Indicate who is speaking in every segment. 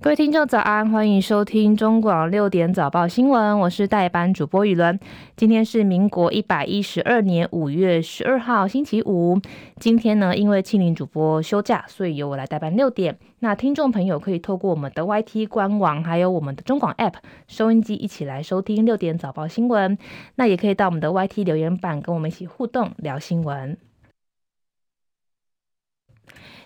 Speaker 1: 各位听众早安，欢迎收听中广六点早报新闻，我是代班主播雨伦。今天是民国一百一十二年五月十二号星期五。今天呢，因为庆铃主播休假，所以由我来代班六点。那听众朋友可以透过我们的 YT 官网，还有我们的中广 App 收音机一起来收听六点早报新闻。那也可以到我们的 YT 留言板跟我们一起互动聊新闻。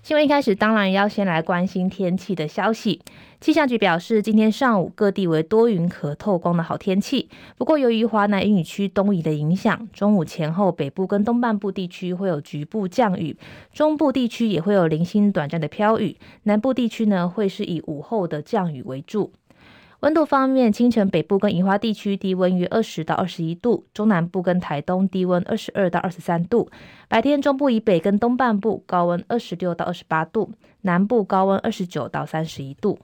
Speaker 1: 新闻一开始，当然要先来关心天气的消息。气象局表示，今天上午各地为多云可透光的好天气。不过，由于华南云雨区东移的影响，中午前后北部跟东半部地区会有局部降雨，中部地区也会有零星短暂的飘雨，南部地区呢会是以午后的降雨为主。温度方面，清晨北部跟宜花地区低温约二十到二十一度，中南部跟台东低温二十二到二十三度。白天中部以北跟东半部高温二十六到二十八度，南部高温二十九到三十一度。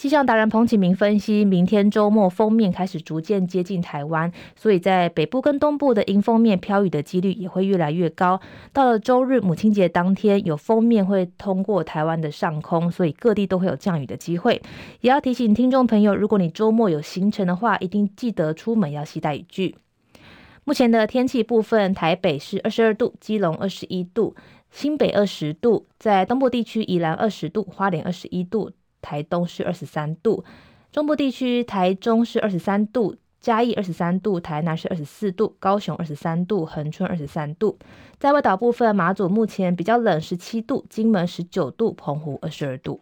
Speaker 1: 气象达人彭启明分析，明天周末锋面开始逐渐接近台湾，所以在北部跟东部的迎风面飘雨的几率也会越来越高。到了周日母亲节当天，有锋面会通过台湾的上空，所以各地都会有降雨的机会。也要提醒听众朋友，如果你周末有行程的话，一定记得出门要携带雨具。目前的天气部分，台北是二十二度，基隆二十一度，新北二十度，在东部地区宜兰二十度，花莲二十一度。台东是二十三度，中部地区台中是二十三度，嘉义二十三度，台南是二十四度，高雄二十三度，恒春二十三度。在外岛部分，马祖目前比较冷，十七度，金门十九度，澎湖二十二度。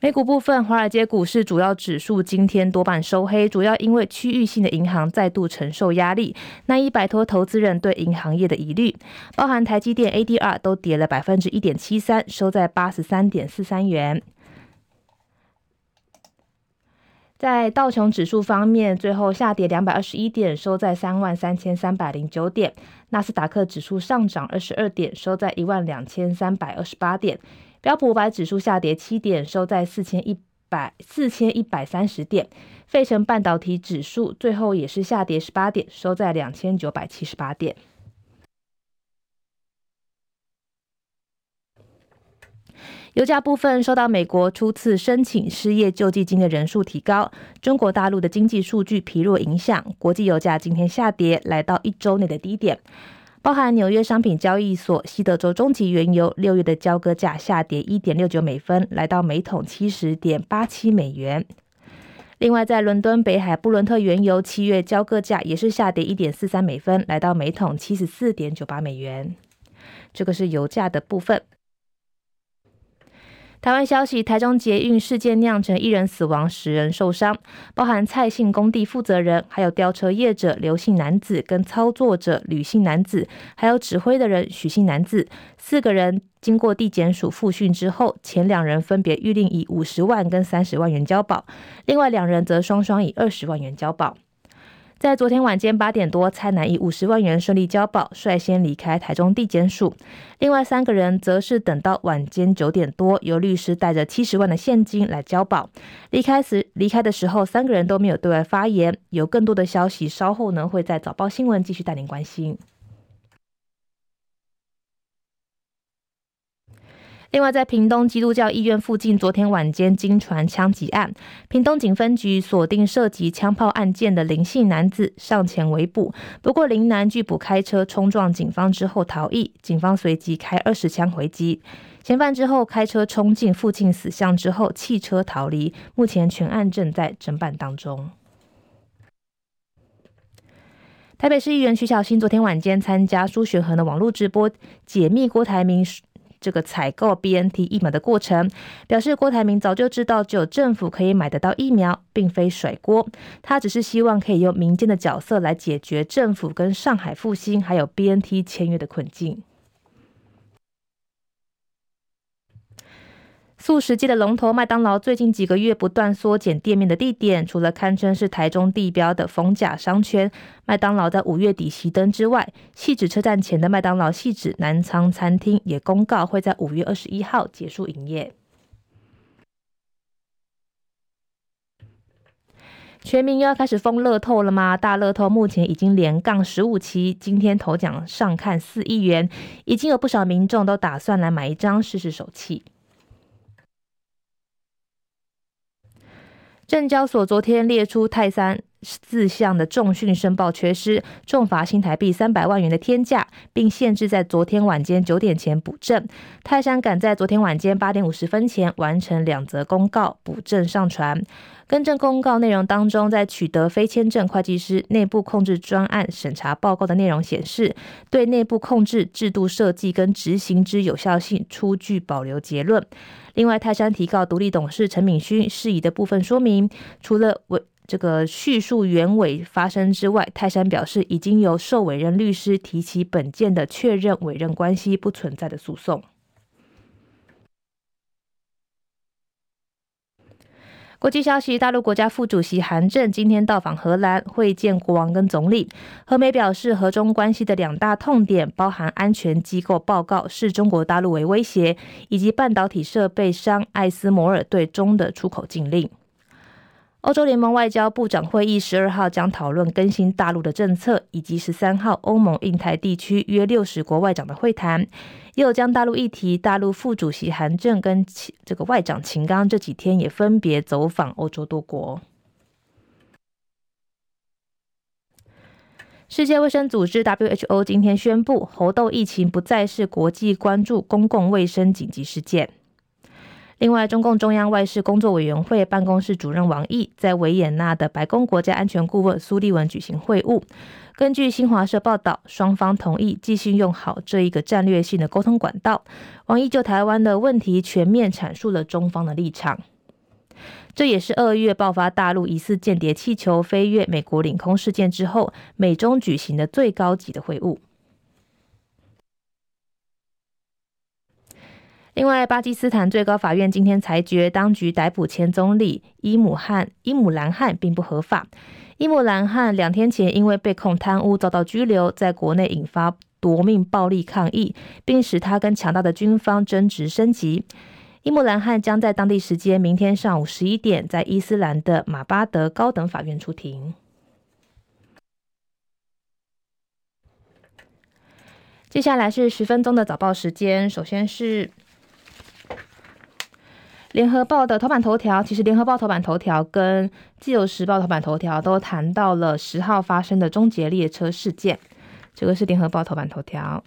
Speaker 1: 美股部分，华尔街股市主要指数今天多半收黑，主要因为区域性的银行再度承受压力，难以摆脱投资人对银行业的疑虑。包含台积电 ADR 都跌了百分之一点七三，收在八十三点四三元。在道琼指数方面，最后下跌两百二十一点，收在三万三千三百零九点。纳斯达克指数上涨二十二点，收在一万两千三百二十八点。标普五百指数下跌七点，收在四千一百四千一百三十点。费城半导体指数最后也是下跌十八点，收在两千九百七十八点。油价部分受到美国初次申请失业救济金的人数提高，中国大陆的经济数据疲弱影响，国际油价今天下跌，来到一周内的低点。包含纽约商品交易所西德州中级原油六月的交割价下跌一点六九美分，来到每桶七十点八七美元。另外，在伦敦北海布伦特原油七月交割价也是下跌一点四三美分，来到每桶七十四点九八美元。这个是油价的部分。台湾消息：台中捷运事件酿成一人死亡，十人受伤，包含蔡姓工地负责人，还有吊车业者刘姓男子跟操作者吕姓男子，还有指挥的人许姓男子，四个人经过地检署复讯之后，前两人分别预定以五十万跟三十万元交保，另外两人则双双以二十万元交保。在昨天晚间八点多，蔡男以五十万元顺利交保，率先离开台中地检署。另外三个人则是等到晚间九点多，由律师带着七十万的现金来交保。离开时，离开的时候，三个人都没有对外发言。有更多的消息，稍后呢会在早报新闻继续带您关心。另外，在屏东基督教医院附近，昨天晚间惊传枪击案，屏东警分局锁定涉及枪炮案件的林姓男子上前围捕，不过林男拒捕，开车冲撞警方之后逃逸，警方随即开二十枪回击，嫌犯之后开车冲进附近死巷之后弃车逃离，目前全案正在侦办当中。台北市议员徐小新昨天晚间参加苏学恒的网络直播，解密郭台铭。这个采购 BNT 疫苗的过程，表示郭台铭早就知道只有政府可以买得到疫苗，并非甩锅。他只是希望可以用民间的角色来解决政府跟上海复星还有 BNT 签约的困境。速食界的龙头麦当劳最近几个月不断缩减店面的地点，除了堪称是台中地标的逢甲商圈，麦当劳在五月底熄灯之外，汐止车站前的麦当劳汐止南仓餐厅也公告会在五月二十一号结束营业。全民又要开始疯乐透了吗？大乐透目前已经连杠十五期，今天头奖上看四亿元，已经有不少民众都打算来买一张试试手气。证交所昨天列出泰山。四项的重讯申报缺失，重罚新台币三百万元的天价，并限制在昨天晚间九点前补正。泰山赶在昨天晚间八点五十分前完成两则公告补正上传。更正公告内容当中，在取得非签证会计师内部控制专案审查报告的内容显示，对内部控制制度设计跟执行之有效性出具保留结论。另外，泰山提告独立董事陈敏勋事宜的部分说明，除了委这个叙述原委发生之外，泰山表示已经由受委任律师提起本件的确认委任关系不存在的诉讼。国际消息：大陆国家副主席韩正今天到访荷兰，会见国王跟总理。荷美表示，荷中关系的两大痛点包含安全机构报告视中国大陆为威胁，以及半导体设备商艾斯摩尔对中的出口禁令。欧洲联盟外交部长会议十二号将讨论更新大陆的政策，以及十三号欧盟印太地区约六十国外长的会谈。也有将大陆议题，大陆副主席韩正跟这个外长秦刚这几天也分别走访欧洲多国。世界卫生组织 WHO 今天宣布，猴痘疫情不再是国际关注公共卫生紧急事件。另外，中共中央外事工作委员会办公室主任王毅在维也纳的白宫国家安全顾问苏利文举行会晤。根据新华社报道，双方同意继续用好这一个战略性的沟通管道。王毅就台湾的问题全面阐述了中方的立场。这也是二月爆发大陆疑似间谍气球飞越美国领空事件之后，美中举行的最高级的会晤。另外，巴基斯坦最高法院今天裁决，当局逮捕前总理伊姆汉伊姆兰汗并不合法。伊姆兰汗两天前因为被控贪污遭到拘留，在国内引发夺命暴力抗议，并使他跟强大的军方争执升级。伊姆兰汗将在当地时间明天上午十一点，在伊斯兰的马巴德高等法院出庭。接下来是十分钟的早报时间，首先是。联合报的头版头条，其实联合报头版头条跟自由时报头版头条都谈到了十号发生的终结列车事件。这个是联合报头版头条，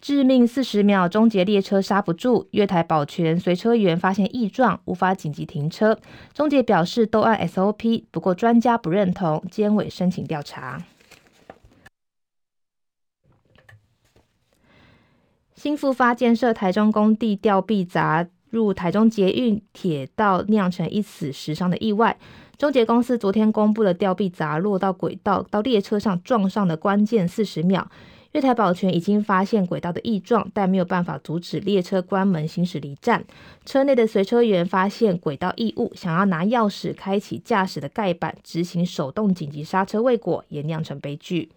Speaker 1: 致命四十秒终结列车刹不住，月台保全随车员发现异状，无法紧急停车。终结表示都按 SOP，不过专家不认同，监委申请调查。新复发建设台中工地吊臂砸入台中捷运铁道，酿成一死十伤的意外。中捷公司昨天公布了吊臂砸落到轨道到列车上撞上的关键四十秒。月台保全已经发现轨道的异状，但没有办法阻止列车关门行驶离站。车内的随车员发现轨道异物，想要拿钥匙开启驾驶的盖板执行手动紧急刹车未果，也酿成悲剧。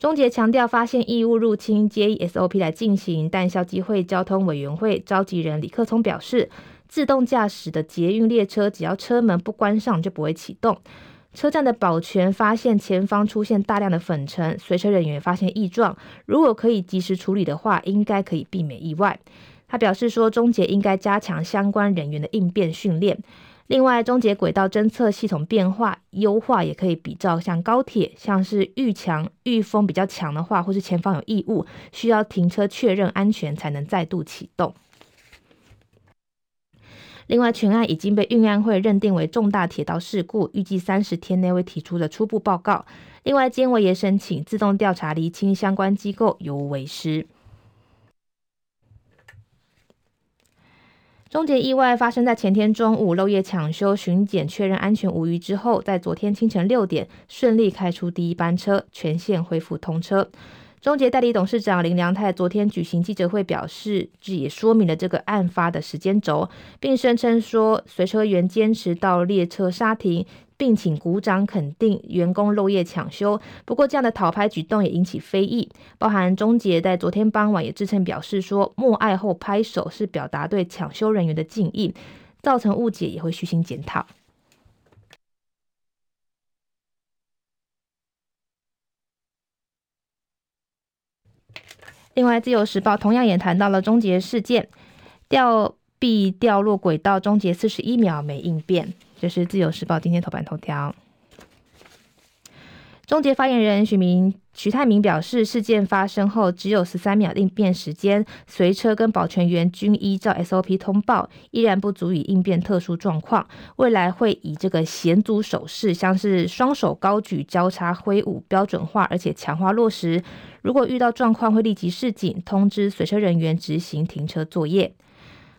Speaker 1: 中捷强调，发现异物入侵皆以 SOP 来进行，但校际会交通委员会召集人李克聪表示，自动驾驶的捷运列车只要车门不关上就不会启动。车站的保全发现前方出现大量的粉尘，随车人员发现异状，如果可以及时处理的话，应该可以避免意外。他表示说，中捷应该加强相关人员的应变训练。另外，终结轨道侦测系统变化优化，也可以比照像高铁，像是遇强遇风比较强的话，或是前方有异物，需要停车确认安全才能再度启动。另外，全案已经被运安会认定为重大铁道事故，预计三十天内会提出的初步报告。另外，监委也申请自动调查，厘清相关机构有无为失。终结意外发生在前天中午，漏夜抢修巡检确认安全无虞之后，在昨天清晨六点顺利开出第一班车，全线恢复通车。中捷代理董事长林良泰昨天举行记者会，表示这也说明了这个案发的时间轴，并声称说随车员坚持到列车刹停。并请鼓掌肯定员工漏夜抢修，不过这样的讨拍举动也引起非议。包含中捷在昨天傍晚也致歉表示说，默哀后拍手是表达对抢修人员的敬意，造成误解也会虚心检讨。另外，《自由时报》同样也谈到了终结事件，吊臂掉落轨道，终结四十一秒没应变，这是《自由时报》今天头版头条。中捷发言人徐明徐泰明表示，事件发生后只有十三秒应变时间，随车跟保全员均依照 SOP 通报，依然不足以应变特殊状况。未来会以这个险阻手势，像是双手高举交叉挥舞，标准化而且强化落实。如果遇到状况，会立即示警，通知随车人员执行停车作业。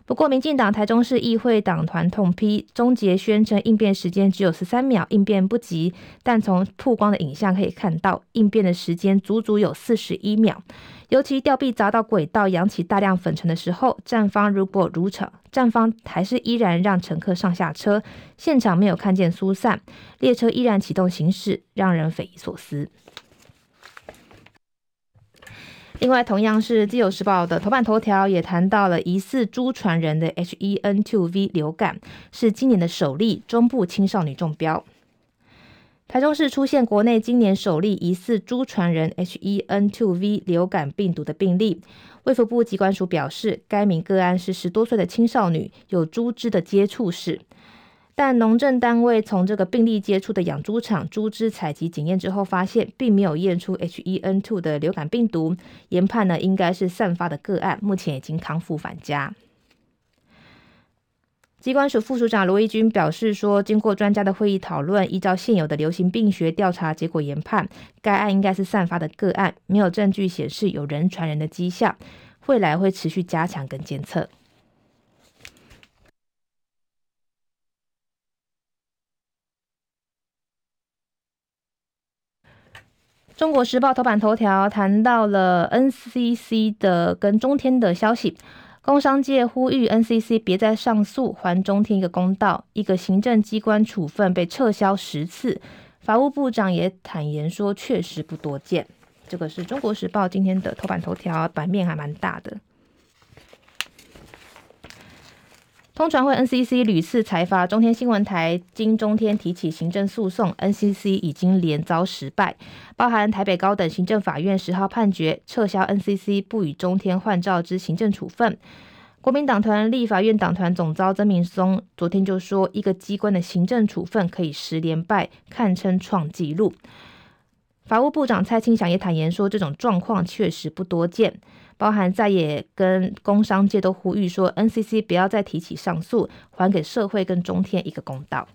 Speaker 1: 不过，民进党台中市议会党团痛批中捷宣称应变时间只有十三秒，应变不及。但从曝光的影像可以看到，应变的时间足足有四十一秒。尤其吊臂砸到轨道，扬起大量粉尘的时候，站方如果如常，站方还是依然让乘客上下车，现场没有看见疏散，列车依然启动行驶，让人匪夷所思。另外，同样是《自由时报》的头版头条也谈到了疑似猪传人的 H1N2V 流感，是今年的首例中部青少女中标。台中市出现国内今年首例疑似猪传人 H1N2V 流感病毒的病例，卫福部机关署表示，该名个案是十多岁的青少女，有猪只的接触史。但农政单位从这个病例接触的养猪场猪只采集检验之后，发现并没有验出 H1N2 的流感病毒，研判呢应该是散发的个案，目前已经康复返家。机关署副署长罗义军表示说，经过专家的会议讨论，依照现有的流行病学调查结果研判，该案应该是散发的个案，没有证据显示有人传人的迹象，未来会持续加强跟监测。中国时报头版头条谈到了 NCC 的跟中天的消息，工商界呼吁 NCC 别再上诉，还中天一个公道。一个行政机关处分被撤销十次，法务部长也坦言说，确实不多见。这个是中国时报今天的头版头条，版面还蛮大的。通传会 NCC 屡次裁罚中天新闻台，经中天提起行政诉讼，NCC 已经连遭失败，包含台北高等行政法院十号判决撤销 NCC 不与中天换照之行政处分。国民党团立法院党团总召曾明松昨天就说，一个机关的行政处分可以十连败，堪称创纪录。法务部长蔡清祥也坦言说，这种状况确实不多见。包含在也跟工商界都呼吁说，NCC 不要再提起上诉，还给社会跟中天一个公道。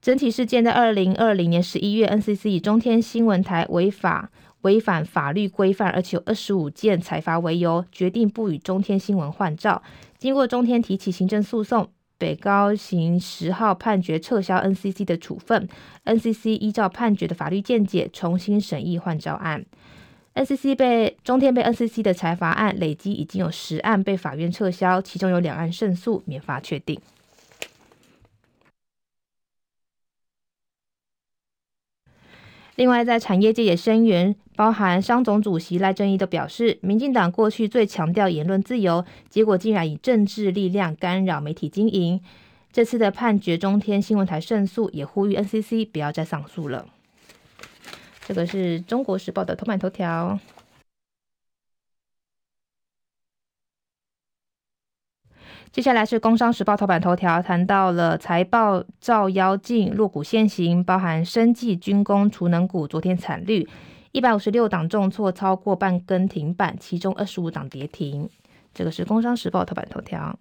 Speaker 1: 整体事件在二零二零年十一月，NCC 以中天新闻台违法违反法律规范，而且有二十五件裁罚为由，决定不与中天新闻换照。经过中天提起行政诉讼，北高行十号判决撤销 NCC 的处分，NCC 依照判决的法律见解，重新审议换照案。NCC 被中天被 NCC 的裁罚案累积已经有十案被法院撤销，其中有两案胜诉，免罚确定。另外，在产业界也声援，包含商总主席赖正鎰都表示，民进党过去最强调言论自由，结果竟然以政治力量干扰媒体经营。这次的判决，中天新闻台胜诉，也呼吁 NCC 不要再上诉了。这个是中国时报的头版头条。接下来是工商时报头版头条，谈到了财报照妖镜，弱股现形，包含生技、军工、储能股，昨天惨绿，一百五十六档重挫，超过半根停板，其中二十五档跌停。这个是工商时报头版头条。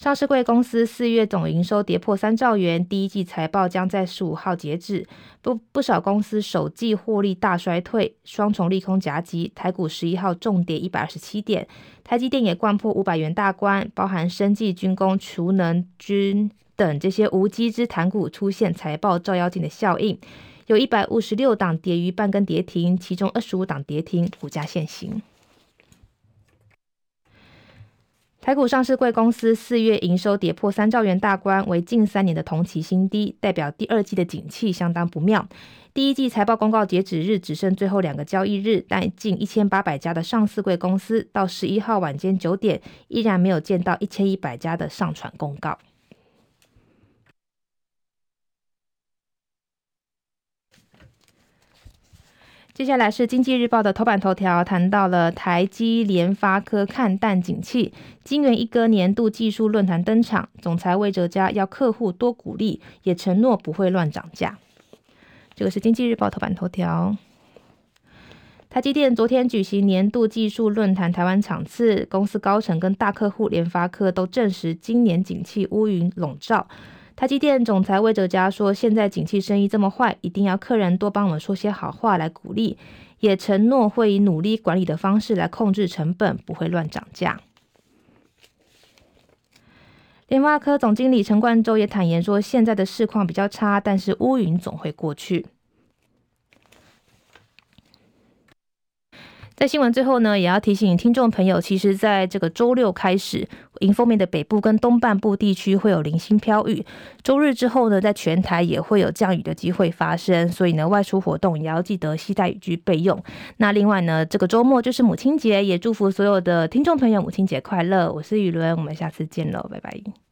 Speaker 1: 上市贵公司四月总营收跌破三兆元，第一季财报将在十五号截止。不不少公司首季获利大衰退，双重利空夹击，台股十一号重跌一百二十七点。台积电也掼破五百元大关，包含生技、军工、储能、军等这些无机之谈股出现财报照妖镜的效应，有一百五十六档跌逾半根跌停，其中二十五档跌停，股价现形。台股上市贵公司四月营收跌破三兆元大关，为近三年的同期新低，代表第二季的景气相当不妙。第一季财报公告截止日只剩最后两个交易日，但近一千八百家的上市贵公司到十一号晚间九点，依然没有见到一千一百家的上传公告。接下来是经济日报的头版头条，谈到了台积、联发科看淡景气，金圆一哥年度技术论坛登场，总裁魏哲家要客户多鼓励，也承诺不会乱涨价。这个是经济日报头版头条。台积电昨天举行年度技术论坛台湾场次，公司高层跟大客户联发科都证实，今年景气乌云笼罩。台积电总裁魏哲家说：“现在景气生意这么坏，一定要客人多帮我们说些好话来鼓励，也承诺会以努力管理的方式来控制成本，不会乱涨价。”联发科总经理陈冠洲也坦言说：“现在的市况比较差，但是乌云总会过去。”在新闻最后呢，也要提醒听众朋友，其实在这个周六开始，迎风面的北部跟东半部地区会有零星飘雨。周日之后呢，在全台也会有降雨的机会发生，所以呢，外出活动也要记得携带雨具备用。那另外呢，这个周末就是母亲节，也祝福所有的听众朋友母亲节快乐。我是雨伦，我们下次见喽，拜拜。